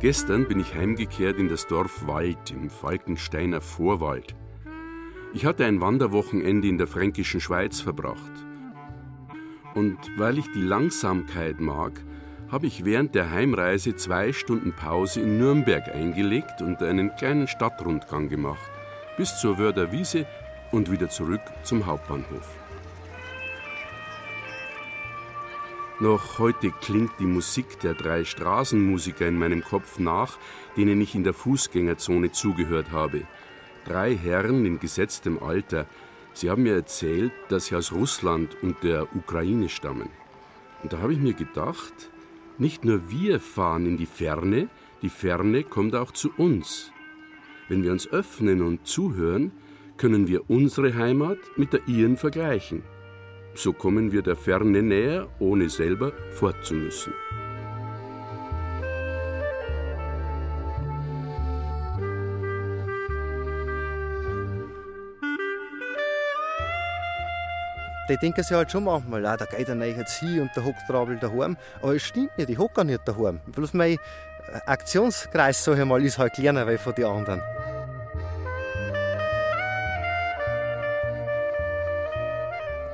Gestern bin ich heimgekehrt in das Dorf Wald im Falkensteiner Vorwald. Ich hatte ein Wanderwochenende in der fränkischen Schweiz verbracht. Und weil ich die Langsamkeit mag, habe ich während der Heimreise zwei Stunden Pause in Nürnberg eingelegt und einen kleinen Stadtrundgang gemacht, bis zur Wörder Wiese und wieder zurück zum Hauptbahnhof. Noch heute klingt die Musik der drei Straßenmusiker in meinem Kopf nach, denen ich in der Fußgängerzone zugehört habe. Drei Herren in gesetztem Alter. Sie haben mir erzählt, dass sie aus Russland und der Ukraine stammen. Und da habe ich mir gedacht, nicht nur wir fahren in die Ferne, die Ferne kommt auch zu uns. Wenn wir uns öffnen und zuhören, können wir unsere Heimat mit der ihren vergleichen. So kommen wir der Ferne näher, ohne selber fortzumüssen. Die denken sich halt schon manchmal, ah, da geht er nicht jetzt hin und der hockt Trabel daheim. Aber es stimmt nicht, ich hocke nicht daheim. Bloß mein Aktionskreis, sag ich mal, ist halt kleiner wie von den anderen.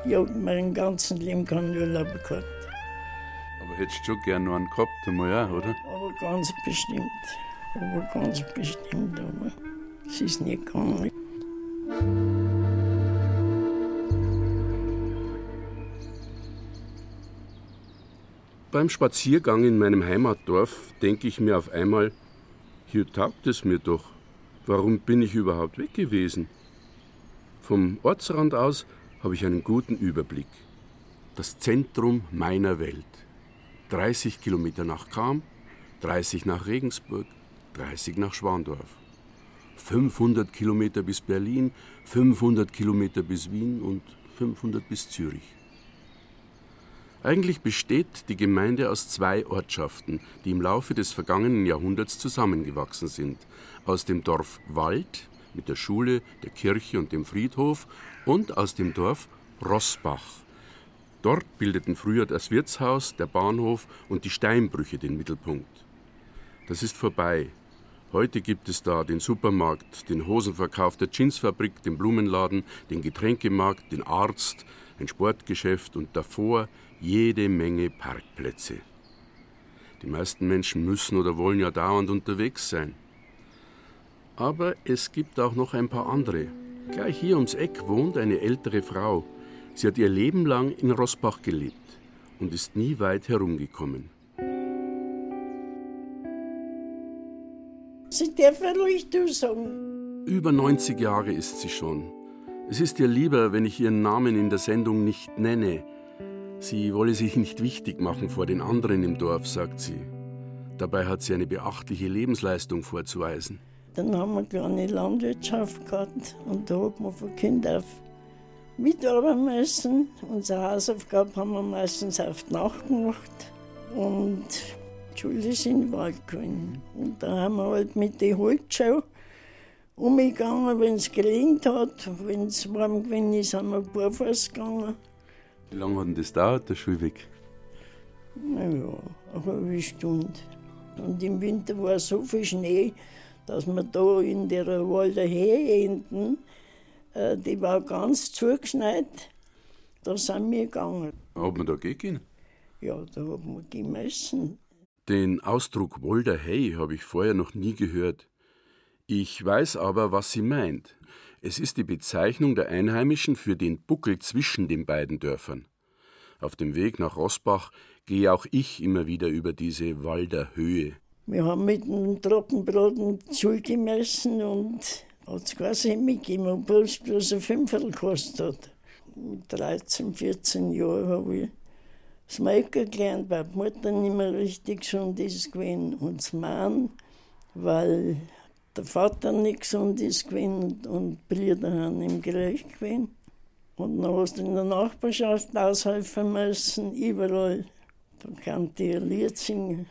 Ich habe mein ganzes Leben keinen Urlaub gehabt. Aber hättest du schon gerne noch einen gehabt, einmal auch, oder? Aber ganz bestimmt. Aber ganz bestimmt. Aber es ist nicht gegangen. Beim Spaziergang in meinem Heimatdorf denke ich mir auf einmal, hier taugt es mir doch. Warum bin ich überhaupt weg gewesen? Vom Ortsrand aus habe ich einen guten Überblick. Das Zentrum meiner Welt. 30 Kilometer nach Cham, 30 nach Regensburg, 30 nach Schwandorf. 500 Kilometer bis Berlin, 500 Kilometer bis Wien und 500 bis Zürich. Eigentlich besteht die Gemeinde aus zwei Ortschaften, die im Laufe des vergangenen Jahrhunderts zusammengewachsen sind. Aus dem Dorf Wald mit der Schule, der Kirche und dem Friedhof und aus dem Dorf Rossbach. Dort bildeten früher das Wirtshaus, der Bahnhof und die Steinbrüche den Mittelpunkt. Das ist vorbei. Heute gibt es da den Supermarkt, den Hosenverkauf der Jeansfabrik, den Blumenladen, den Getränkemarkt, den Arzt, ein Sportgeschäft und davor jede Menge Parkplätze. Die meisten Menschen müssen oder wollen ja dauernd unterwegs sein. Aber es gibt auch noch ein paar andere. Gleich hier ums Eck wohnt eine ältere Frau. Sie hat ihr Leben lang in Rossbach gelebt und ist nie weit herumgekommen. Sie dürfen ruhig du sagen. Über 90 Jahre ist sie schon. Es ist ihr lieber, wenn ich ihren Namen in der Sendung nicht nenne. Sie wolle sich nicht wichtig machen vor den anderen im Dorf, sagt sie. Dabei hat sie eine beachtliche Lebensleistung vorzuweisen. Dann haben wir eine kleine Landwirtschaft gehabt und da hat man von Kind auf mitarbeiten müssen. Unsere Hausaufgabe haben wir meistens auf die Nacht gemacht und die Schule ist in den Wald gegangen. Und da haben wir halt mit den Holzschau umgegangen, wenn es gelingt hat. Wenn es warm gewesen ist, haben wir barfuß gegangen. Wie lange hat denn das dauert, der Schulweg? Naja, eine halbe Stunde. Und im Winter war so viel Schnee, dass wir da in der Walder Höhe hinten, äh, die war ganz zugeschneit, da sind wir gegangen. Hat man da gehen Ja, da hat man gemessen. Den Ausdruck Wolder Hey habe ich vorher noch nie gehört. Ich weiß aber, was sie meint. Es ist die Bezeichnung der Einheimischen für den Buckel zwischen den beiden Dörfern. Auf dem Weg nach Rossbach gehe auch ich immer wieder über diese Walder Höhe. Wir haben mit dem Trockenbrot Schul gemessen und hat es quasi mitgegeben, obwohl es bloß ein Fünftel gekostet hat. Mit 13, 14 Jahren habe ich das Melken gelernt, weil die Mutter nicht mehr richtig gesund ist gewesen und das Mann, weil der Vater nicht gesund ist gewesen und die Brüder haben ihm gerecht gewesen. Und dann hast du in der Nachbarschaft aushelfen müssen, überall. Da ein Lied singen.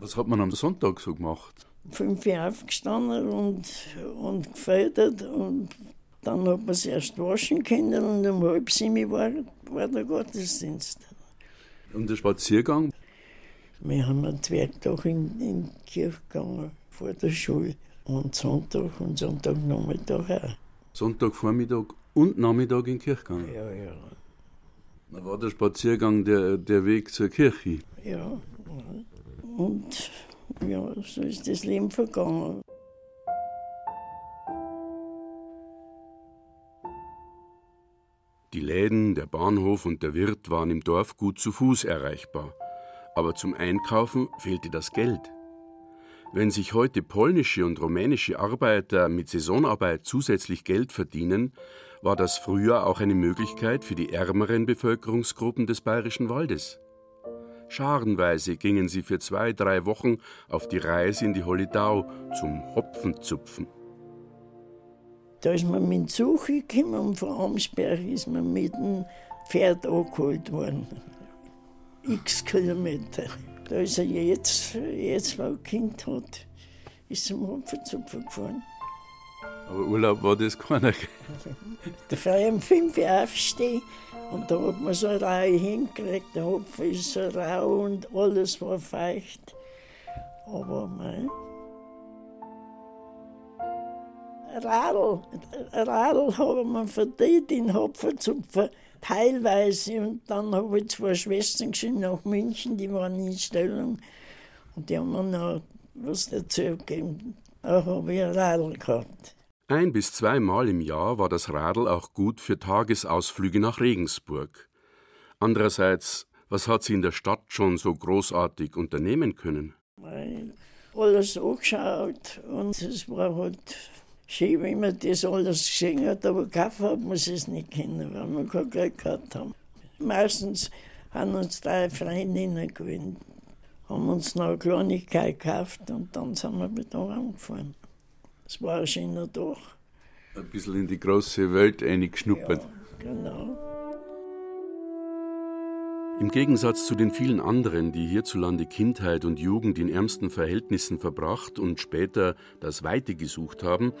Was hat man am Sonntag so gemacht? Fünf Jahre aufgestanden und, und gefördert und dann hat man es erst waschen können und um halb sieben war, war der Gottesdienst. Und der Spaziergang? Wir haben einen Zwergtag in, in die Kirche gegangen, vor der Schule. Und Sonntag und Sonntagnachmittag auch. Sonntagvormittag und Nachmittag in die Kirche gegangen? Ja, ja. Da war der Spaziergang der, der Weg zur Kirche? Ja. Und ja, so ist das Leben vergangen. Die Läden, der Bahnhof und der Wirt waren im Dorf gut zu Fuß erreichbar. Aber zum Einkaufen fehlte das Geld. Wenn sich heute polnische und rumänische Arbeiter mit Saisonarbeit zusätzlich Geld verdienen, war das früher auch eine Möglichkeit für die ärmeren Bevölkerungsgruppen des bayerischen Waldes. Scharenweise gingen sie für zwei, drei Wochen auf die Reise in die Holidau zum Hopfenzupfen. Da ist man mit dem Zug gekommen und von Amsberg ist man mit dem Pferd angeholt worden. X Kilometer. Da ist er jetzt, jetzt, wo er Kind hat, ist zum Hopfenzupfen gefahren. Aber Urlaub war das keiner. Da frei um 5 Uhr aufstehen und da hat man so Reihe hingekriegt. Der Hopfen ist so rau und alles war feucht. Aber mein. Radl, Radl haben wir verdient in Hopfenzupfen, teilweise. Und dann habe ich zwei Schwestern geschrieben nach München, die waren in Stellung. Und die haben mir noch was dazu gegeben. Auch habe ich ein Radl gehabt. Ein bis zweimal im Jahr war das Radl auch gut für Tagesausflüge nach Regensburg. Andererseits, was hat sie in der Stadt schon so großartig unternehmen können? Alles angeschaut und es war halt schön, wenn man das alles gesehen hat, aber kaufen hat man es nicht können, weil wir kein Geld gehabt haben. Meistens haben uns drei Freundinnen gewöhnt, haben uns noch eine Kleinigkeit gekauft und dann sind wir wieder angefahren. Das war ein schöner Tag. Ein bisschen in die große Welt eingeschnuppert. Ja, genau. Im Gegensatz zu den vielen anderen, die hierzulande Kindheit und Jugend in ärmsten Verhältnissen verbracht und später das Weite gesucht haben,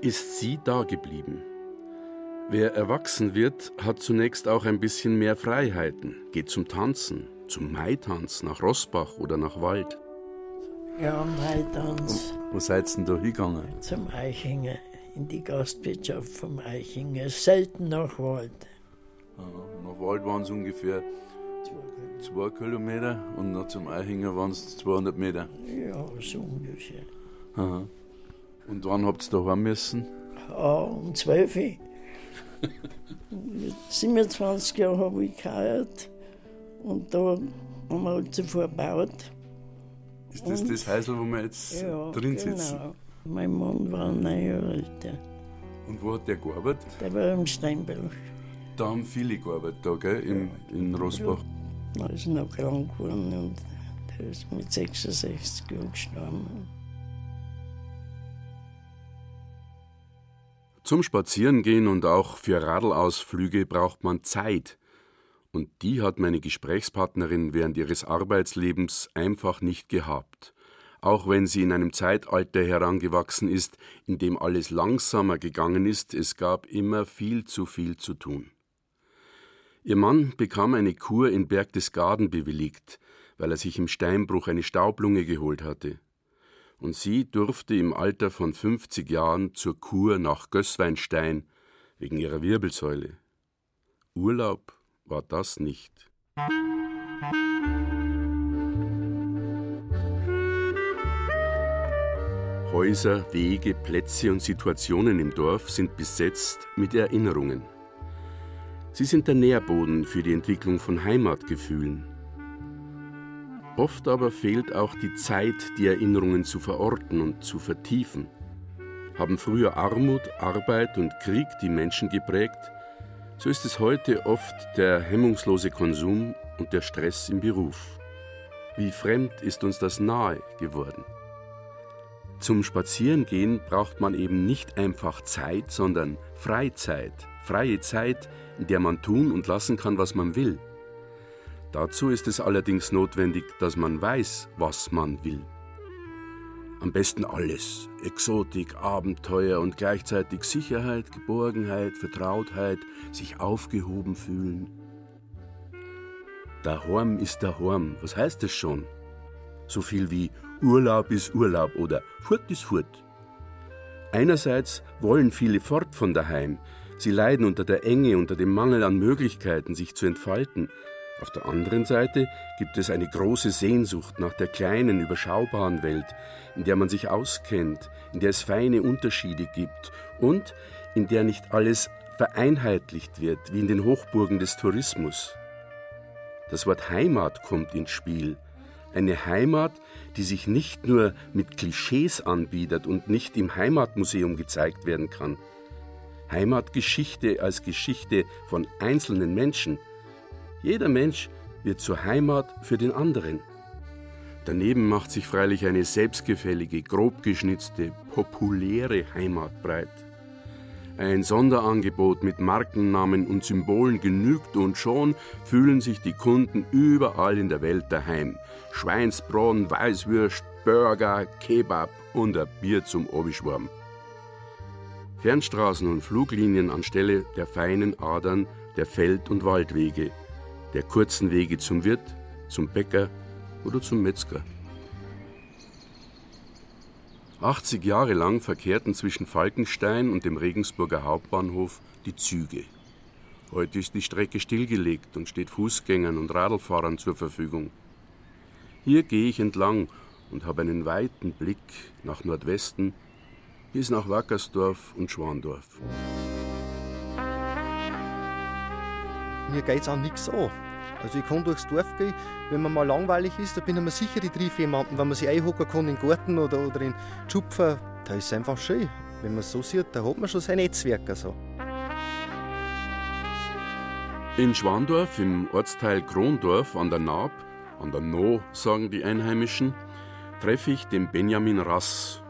ist sie dageblieben. Wer erwachsen wird, hat zunächst auch ein bisschen mehr Freiheiten, geht zum Tanzen, zum Maitanz nach Rossbach oder nach Wald. Ja, Maitanz. Wo seid ihr denn da hingegangen? Zum Eichinger, in die Gastwirtschaft vom Eichinger, selten nach Wald. nach Wald waren es ungefähr zwei Kilometer und noch zum Eichinger waren es 200 Meter. Ja, so ungefähr. Aha. Und wann habt ihr daheim müssen? Ah, um 12 Uhr. Mit 27 Jahren habe ich geheiratet und da haben wir halt zuvor gebaut. Ist das Und- das Häusl, wo wir jetzt Ja, drin genau. sitzen? Mein Mann war neun Jahre älter. Und wo hat der gearbeitet? Der war im Steinbruch. Da haben viele gearbeitet, da, gell? In, in Rosbach. Da ist noch krank geworden und der ist mit 66 Jahren gestorben. Zum Spazierengehen und auch für Radlausflüge braucht man Zeit. Und die hat meine Gesprächspartnerin während ihres Arbeitslebens einfach nicht gehabt. Auch wenn sie in einem Zeitalter herangewachsen ist, in dem alles langsamer gegangen ist, es gab immer viel zu viel zu tun. Ihr Mann bekam eine Kur in Berchtesgaden bewilligt, weil er sich im Steinbruch eine Staublunge geholt hatte und sie durfte im Alter von 50 Jahren zur Kur nach Gößweinstein wegen ihrer Wirbelsäule. Urlaub war das nicht. Häuser, Wege, Plätze und Situationen im Dorf sind besetzt mit Erinnerungen. Sie sind der Nährboden für die Entwicklung von Heimatgefühlen. Oft aber fehlt auch die Zeit, die Erinnerungen zu verorten und zu vertiefen. Haben früher Armut, Arbeit und Krieg die Menschen geprägt, so ist es heute oft der hemmungslose Konsum und der Stress im Beruf. Wie fremd ist uns das nahe geworden. Zum Spazierengehen braucht man eben nicht einfach Zeit, sondern Freizeit, freie Zeit, in der man tun und lassen kann, was man will. Dazu ist es allerdings notwendig, dass man weiß, was man will. Am besten alles. Exotik, Abenteuer und gleichzeitig Sicherheit, Geborgenheit, Vertrautheit, sich aufgehoben fühlen. Daheim ist daheim. Was heißt das schon? So viel wie Urlaub ist Urlaub oder Furt ist Furt. Einerseits wollen viele fort von daheim. Sie leiden unter der Enge, unter dem Mangel an Möglichkeiten, sich zu entfalten. Auf der anderen Seite gibt es eine große Sehnsucht nach der kleinen, überschaubaren Welt, in der man sich auskennt, in der es feine Unterschiede gibt und in der nicht alles vereinheitlicht wird, wie in den Hochburgen des Tourismus. Das Wort Heimat kommt ins Spiel. Eine Heimat, die sich nicht nur mit Klischees anbietet und nicht im Heimatmuseum gezeigt werden kann. Heimatgeschichte als Geschichte von einzelnen Menschen, jeder Mensch wird zur Heimat für den anderen. Daneben macht sich freilich eine selbstgefällige, grob geschnitzte, populäre Heimat breit. Ein Sonderangebot mit Markennamen und Symbolen genügt und schon fühlen sich die Kunden überall in der Welt daheim. Schweinsbraten, Weißwürst, Burger, Kebab und ein Bier zum Obischwarm. Fernstraßen und Fluglinien anstelle der feinen Adern der Feld- und Waldwege – der kurzen Wege zum Wirt, zum Bäcker oder zum Metzger. 80 Jahre lang verkehrten zwischen Falkenstein und dem Regensburger Hauptbahnhof die Züge. Heute ist die Strecke stillgelegt und steht Fußgängern und Radlfahrern zur Verfügung. Hier gehe ich entlang und habe einen weiten Blick nach Nordwesten bis nach Wackersdorf und Schwandorf. Mir geht es auch nichts an. Also ich kann durchs Dorf gehen, wenn man mal langweilig ist, da bin ich mir sicher, ich treffe jemanden. Wenn man sich einhocken kann in den Garten oder, oder in Schupfen, da ist es einfach schön. Wenn man es so sieht, da hat man schon sein Netzwerk. Also. In Schwandorf, im Ortsteil Krondorf an der Naab, an der No, sagen die Einheimischen, treffe ich den Benjamin Rass.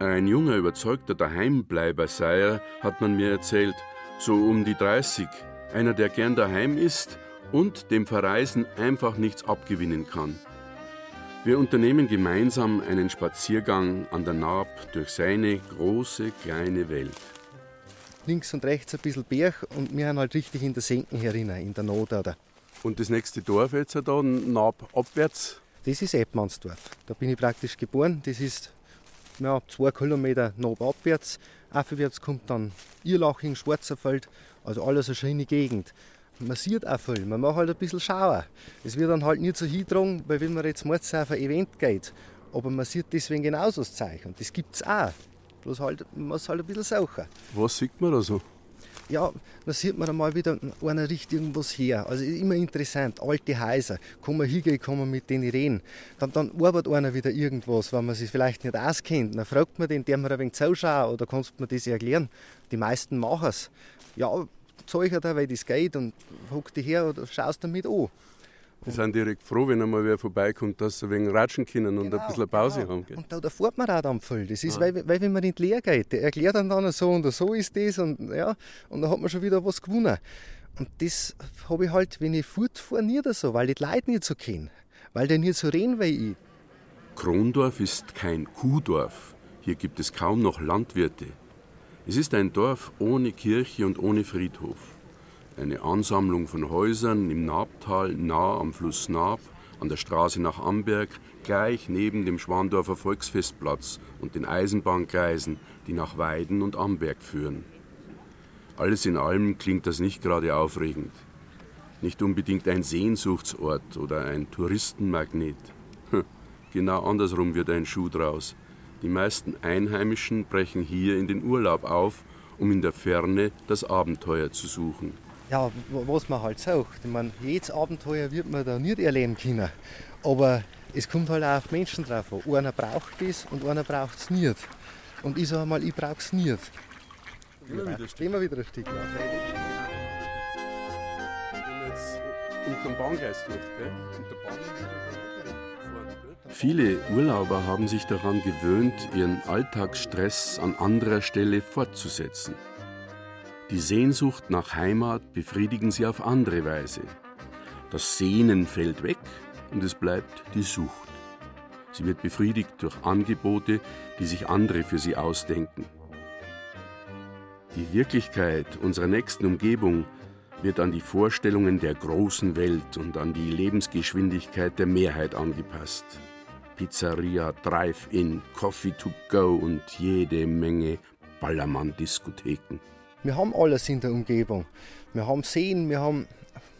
Ein junger, überzeugter Daheimbleiber sei er, hat man mir erzählt, so um die 30, einer, der gern daheim ist und dem Verreisen einfach nichts abgewinnen kann. Wir unternehmen gemeinsam einen Spaziergang an der Naab durch seine große, kleine Welt. Links und rechts ein bisschen Berg und wir sind halt richtig in der Senken herinnen, in der Not. Oder? Und das nächste Dorf jetzt da, Naab abwärts? Das ist Eppmannsdorf. Da bin ich praktisch geboren. Das ist ja, zwei Kilometer Naab abwärts. Aufwärts kommt dann Irlaching, Schwarzerfeld also alles eine schöne Gegend. Man sieht auch viel, man macht halt ein bisschen Schauer. Es wird dann halt nicht so hingetragen, weil wenn man jetzt morgens auf ein Event geht, aber man sieht deswegen genauso das Zeichen. Das gibt es auch. Bloß halt, man muss halt ein bisschen suchen. Was sieht man da so? Ja, da sieht man einmal wieder, einer riecht irgendwas her. Also immer interessant, alte Häuser. Kann man hingehen, kann man mit denen reden. Dann, dann arbeitet einer wieder irgendwas, wenn man sich vielleicht nicht auskennt. Dann fragt man den, der mir ein wenig zuschauen oder kannst du mir das erklären? Die meisten machen es. Ja, zeige dir, wie das geht und hock dich her oder schaust damit an. Die sind direkt froh, wenn einmal wer vorbeikommt, dass sie wegen ratschen können und genau, ein bisschen Pause genau. haben. Gell? Und da, da fährt man auch dann voll. Das ist, ah. weil, weil wenn man in die Lehre geht, der erklärt dann, dann so und so ist das und ja, und dann hat man schon wieder was gewonnen. Und das habe ich halt, wenn ich fortfahre, nie so, weil ich die Leute nicht so kenne. Weil die nicht so reden wie ich. Krondorf ist kein Kuhdorf. Hier gibt es kaum noch Landwirte. Es ist ein Dorf ohne Kirche und ohne Friedhof. Eine Ansammlung von Häusern im Naabtal, nah am Fluss Naab, an der Straße nach Amberg, gleich neben dem Schwandorfer Volksfestplatz und den Eisenbahngleisen, die nach Weiden und Amberg führen. Alles in allem klingt das nicht gerade aufregend. Nicht unbedingt ein Sehnsuchtsort oder ein Touristenmagnet. Genau andersrum wird ein Schuh draus. Die meisten Einheimischen brechen hier in den Urlaub auf, um in der Ferne das Abenteuer zu suchen. Ja, was man halt sagt. Ich meine, jedes Abenteuer wird man da nicht erleben können. Aber es kommt halt auch auf Menschen drauf an. Einer braucht es und einer braucht es nicht. Und ich sage mal, ich brauche es nicht. Immer wieder, immer wieder ein Stück. Ja. Jetzt unter dem Bahngleis durch, gell? Unter Bahn Viele Urlauber haben sich daran gewöhnt, ihren Alltagsstress an anderer Stelle fortzusetzen. Die Sehnsucht nach Heimat befriedigen sie auf andere Weise. Das Sehnen fällt weg und es bleibt die Sucht. Sie wird befriedigt durch Angebote, die sich andere für sie ausdenken. Die Wirklichkeit unserer nächsten Umgebung wird an die Vorstellungen der großen Welt und an die Lebensgeschwindigkeit der Mehrheit angepasst. Pizzeria, Drive-In, Coffee to go und jede Menge Ballermann-Diskotheken. Wir haben alles in der Umgebung. Wir haben Seen, wir haben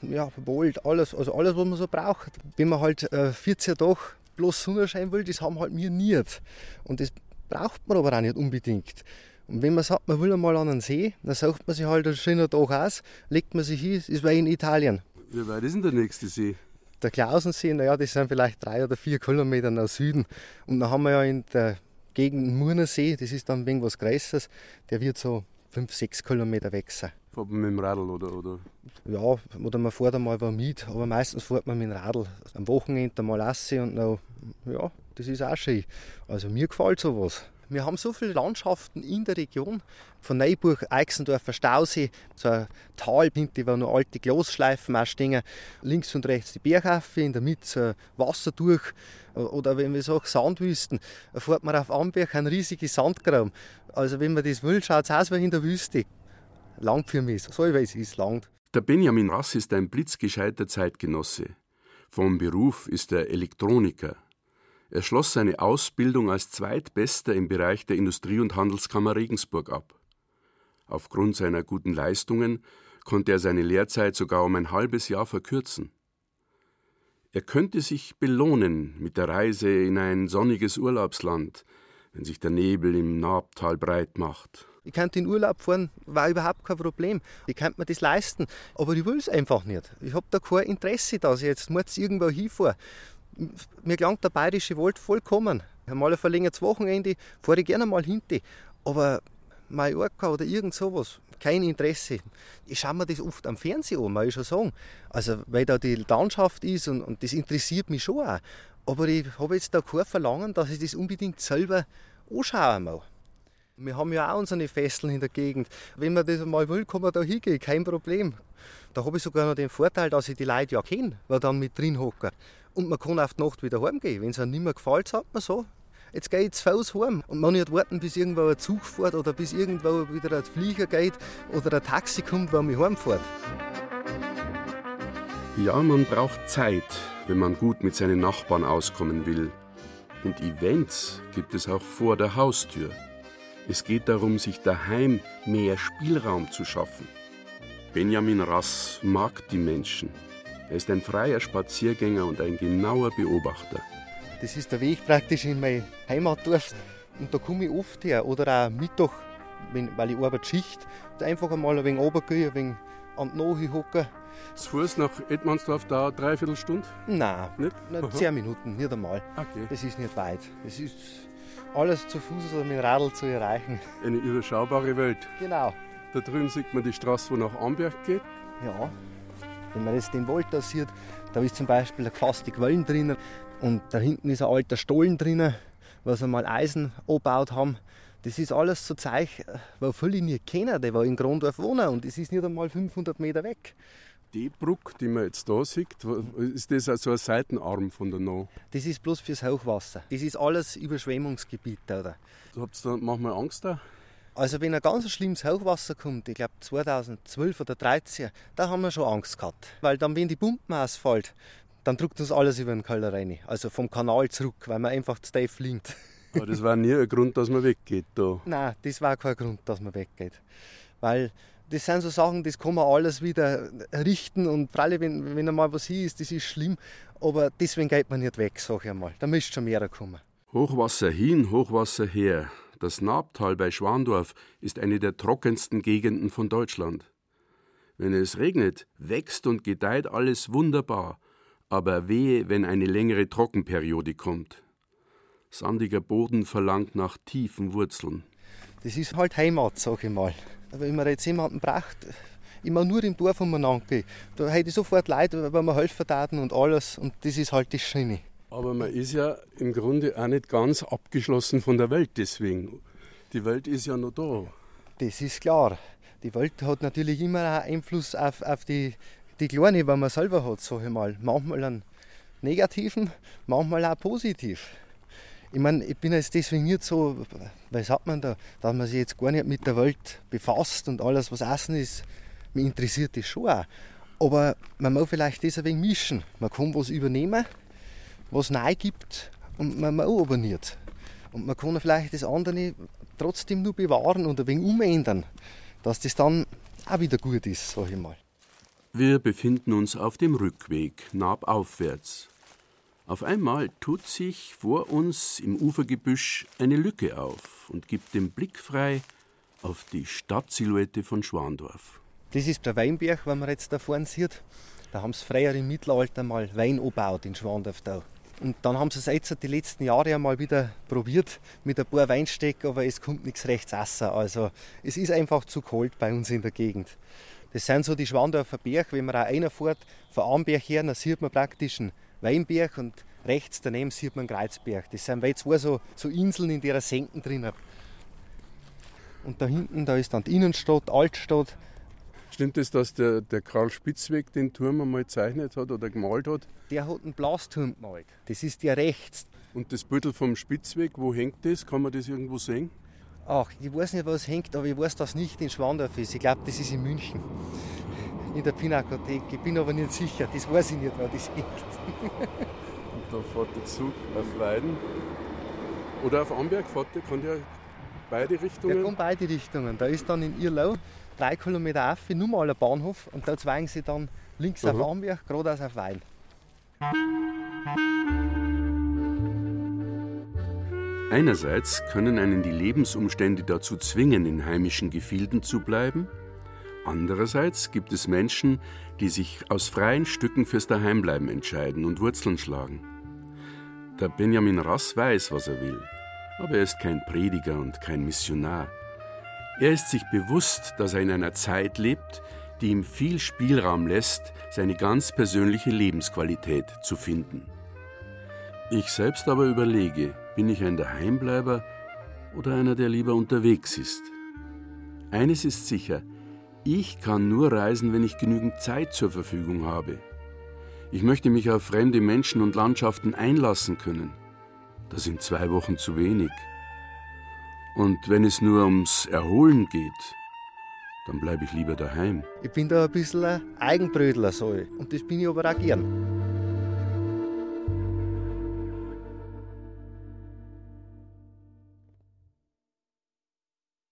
ja, Wald, alles, also alles, was man so braucht. Wenn man halt äh, 14 Tage bloß Sonnenschein will, das haben halt wir nicht. Und das braucht man aber auch nicht unbedingt. Und wenn man sagt, man will einmal an einen See, dann sucht man sich halt einen schönen Tag aus, legt man sich hin, ist wie in Italien. Wie weit ist denn der nächste See? Der Klausensee, naja, das sind vielleicht drei oder vier Kilometer nach Süden. Und dann haben wir ja in der Gegend Murnersee, das ist dann wegen was Größeres, der wird so fünf, sechs Kilometer weg sein. Fährt man mit dem Radl oder, oder? Ja, oder man fährt einmal bei mit, aber meistens fährt man mit dem Radl. Am Wochenende mal lasse und dann, ja, das ist auch schön. Also mir gefällt sowas. Wir haben so viele Landschaften in der Region, von Neuburg, Eichsendorfer Stausee, ein Tal hinten, wo noch alte Glasschleifen auch stehen, links und rechts die Berghafe, in der Mitte Wasser durch, oder wenn wir sagen Sandwüsten, fährt man auf Amberg ein riesiges Sandgraben. Also wenn man das will, schaut es aus wie in der Wüste. Lang für mich, so wie es ist, lang. Der Benjamin Rass ist ein blitzgescheiter Zeitgenosse. Vom Beruf ist er Elektroniker. Er schloss seine Ausbildung als Zweitbester im Bereich der Industrie- und Handelskammer Regensburg ab. Aufgrund seiner guten Leistungen konnte er seine Lehrzeit sogar um ein halbes Jahr verkürzen. Er könnte sich belohnen mit der Reise in ein sonniges Urlaubsland, wenn sich der Nebel im Nabtal breit macht. Ich könnte in Urlaub fahren, war überhaupt kein Problem. Ich könnte mir das leisten, aber ich will es einfach nicht. Ich habe da kein Interesse, dass ich jetzt irgendwo hinfahre mir gelangt der bayerische Wald vollkommen. Mal ein verlängertes Wochenende fahre ich gerne mal hinter. Aber Mallorca oder irgend sowas, kein Interesse. Ich schaue mir das oft am Fernsehen an, muss ich schon sagen. Also, weil da die Landschaft ist und, und das interessiert mich schon auch. Aber ich habe jetzt da kein Verlangen, dass ich das unbedingt selber anschauen muss. Wir haben ja auch unsere Fesseln in der Gegend. Wenn man das mal will, kann man da hingehen, kein Problem. Da habe ich sogar noch den Vorteil, dass ich die Leute ja kenne, die dann mit drin hocken. Und man kann auf die Nacht wieder heimgehen. Wenn es einem nicht mehr gefällt, sagt man so, jetzt gehe ich zu Fuß heim. Und man nicht warten, bis irgendwo ein Zug fährt oder bis irgendwo wieder ein Flieger geht oder ein Taxi kommt, der mich heimfährt. Ja, man braucht Zeit, wenn man gut mit seinen Nachbarn auskommen will. Und Events gibt es auch vor der Haustür. Es geht darum, sich daheim mehr Spielraum zu schaffen. Benjamin Rass mag die Menschen. Er ist ein freier Spaziergänger und ein genauer Beobachter. Das ist der Weg praktisch in mein Heimatdorf. Und da komme ich oft her. Oder auch Mittag, wenn, weil ich arbeite Schicht. Einfach einmal ein wenig runtergehen, ein wenig an die Nahe hocken. Zu Fuß nach Edmandsdorf dauert dreiviertel Stunde? Nein, nicht? Nein, zehn Minuten, nicht einmal. Okay. Das ist nicht weit. Das ist alles zu Fuß oder mit dem Radl zu erreichen. Eine überschaubare Welt. Genau. Da drüben sieht man die Straße, wo nach Amberg geht. Ja, wenn man das den Wald da sieht, da ist zum Beispiel eine gefasste Quellen drinnen und da hinten ist ein alter Stollen drinnen, was einmal Eisen angebaut haben. Das ist alles so Zeug, was viele nicht kennen, die in Grondorf wohnen und das ist nicht einmal 500 Meter weg. Die Brücke, die man jetzt da sieht, ist das also ein Seitenarm von der No? Das ist bloß fürs Hochwasser. Das ist alles Überschwemmungsgebiet. Oder? Du habt da manchmal Angst da? Also wenn ein ganz schlimmes Hochwasser kommt, ich glaube 2012 oder 2013, da haben wir schon Angst gehabt. Weil dann, wenn die Pumpen ausfällt, dann drückt uns alles über den Keller rein. Also vom Kanal zurück, weil man einfach zu tief liegt. Aber das war nie ein Grund, dass man weggeht da? Nein, das war kein Grund, dass man weggeht. Weil das sind so Sachen, das kann man alles wieder richten und freilich, wenn, wenn einmal was hier ist, das ist schlimm, aber deswegen geht man nicht weg, sage ich einmal. Da müsste schon mehr kommen. Hochwasser hin, Hochwasser her. Das Nabtal bei Schwandorf ist eine der trockensten Gegenden von Deutschland. Wenn es regnet, wächst und gedeiht alles wunderbar, aber wehe, wenn eine längere Trockenperiode kommt. Sandiger Boden verlangt nach tiefen Wurzeln. Das ist halt Heimat, sag ich mal. Aber wenn man jetzt jemanden braucht, immer nur im Dorf umeinander da hätte ich sofort Leute, wenn man helfen taten und alles. Und das ist halt das Schöne. Aber man ist ja im Grunde auch nicht ganz abgeschlossen von der Welt deswegen. Die Welt ist ja noch da. Das ist klar. Die Welt hat natürlich immer einen Einfluss auf, auf die, die Kleine, die man selber hat, sag ich mal. Manchmal einen negativen, manchmal auch positiv. Ich meine, ich bin jetzt deswegen nicht so, was hat man da, dass man sich jetzt gar nicht mit der Welt befasst und alles, was Essen ist, mich interessiert das schon auch. Aber man muss vielleicht das ein wenig mischen. Man kann was übernehmen, was neu gibt und man, man abonniert. Und man kann vielleicht das andere trotzdem nur bewahren und ein wenig umändern, dass das dann auch wieder gut ist, sag ich mal. Wir befinden uns auf dem Rückweg, nabaufwärts. Auf einmal tut sich vor uns im Ufergebüsch eine Lücke auf und gibt den Blick frei auf die Stadtsilhouette von Schwandorf. Das ist der Weinberg, wenn man jetzt da vorne sieht. Da haben sie früher im Mittelalter mal Wein angebaut in Schwandorf da. Und dann haben sie es jetzt die letzten Jahre einmal wieder probiert mit ein paar Weinstecken, aber es kommt nichts rechts essen. Also es ist einfach zu kalt bei uns in der Gegend. Das sind so die Schwandorfer Berg. Wenn man auch reinfährt, von Amberg her, dann sieht man praktisch einen Weinberg und rechts daneben sieht man einen Kreuzberg. Das sind zwei so, so Inseln in der Senken drin. Und da hinten, da ist dann die Innenstadt, Altstadt. Stimmt es, dass der, der Karl Spitzweg den Turm einmal gezeichnet hat oder gemalt hat? Der hat einen Blasturm gemalt. Das ist der rechts. Und das Büttel vom Spitzweg, wo hängt das? Kann man das irgendwo sehen? Ach, ich weiß nicht, was hängt, aber ich weiß, dass nicht in Schwandorf ist. Ich glaube, das ist in München. In der Pinakothek. Ich bin aber nicht sicher. Das weiß ich nicht, wo das hängt. Und da fährt der Zug auf Weiden. Oder auf Amberg fährt der, kann der beide Richtungen? Der kann beide Richtungen. Da ist dann in Irlau drei Kilometer auf, nur mal ein Bahnhof und da zweigen sie dann links Aha. auf Amberg, geradeaus auf Wein. Einerseits können einen die Lebensumstände dazu zwingen, in heimischen Gefilden zu bleiben. Andererseits gibt es Menschen, die sich aus freien Stücken fürs Daheimbleiben entscheiden und Wurzeln schlagen. Der Benjamin Rass weiß, was er will, aber er ist kein Prediger und kein Missionar. Er ist sich bewusst, dass er in einer Zeit lebt, die ihm viel Spielraum lässt, seine ganz persönliche Lebensqualität zu finden. Ich selbst aber überlege, bin ich ein Daheimbleiber oder einer, der lieber unterwegs ist? Eines ist sicher, ich kann nur reisen, wenn ich genügend Zeit zur Verfügung habe. Ich möchte mich auf fremde Menschen und Landschaften einlassen können. Das sind zwei Wochen zu wenig. Und wenn es nur ums Erholen geht, dann bleibe ich lieber daheim. Ich bin da ein bisschen ein Eigenbrödler, so. Und das bin ich aber auch gern.